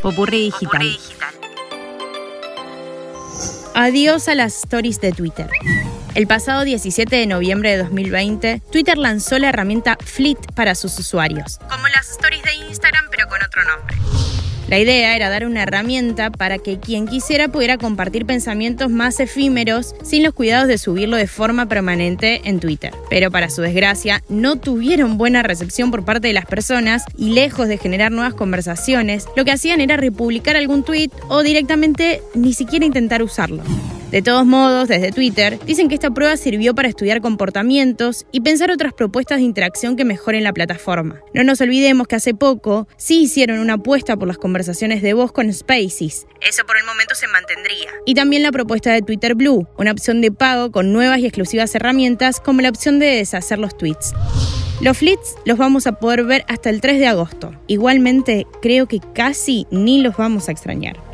Popurrí digital. Adiós a las stories de Twitter. El pasado 17 de noviembre de 2020, Twitter lanzó la herramienta Fleet para sus usuarios, como las stories de Instagram pero con otro nombre. La idea era dar una herramienta para que quien quisiera pudiera compartir pensamientos más efímeros sin los cuidados de subirlo de forma permanente en Twitter. Pero para su desgracia, no tuvieron buena recepción por parte de las personas y lejos de generar nuevas conversaciones, lo que hacían era republicar algún tweet o directamente ni siquiera intentar usarlo. De todos modos, desde Twitter, dicen que esta prueba sirvió para estudiar comportamientos y pensar otras propuestas de interacción que mejoren la plataforma. No nos olvidemos que hace poco sí hicieron una apuesta por las conversaciones de voz con Spaces. Eso por el momento se mantendría. Y también la propuesta de Twitter Blue, una opción de pago con nuevas y exclusivas herramientas como la opción de deshacer los tweets. Los flits los vamos a poder ver hasta el 3 de agosto. Igualmente, creo que casi ni los vamos a extrañar.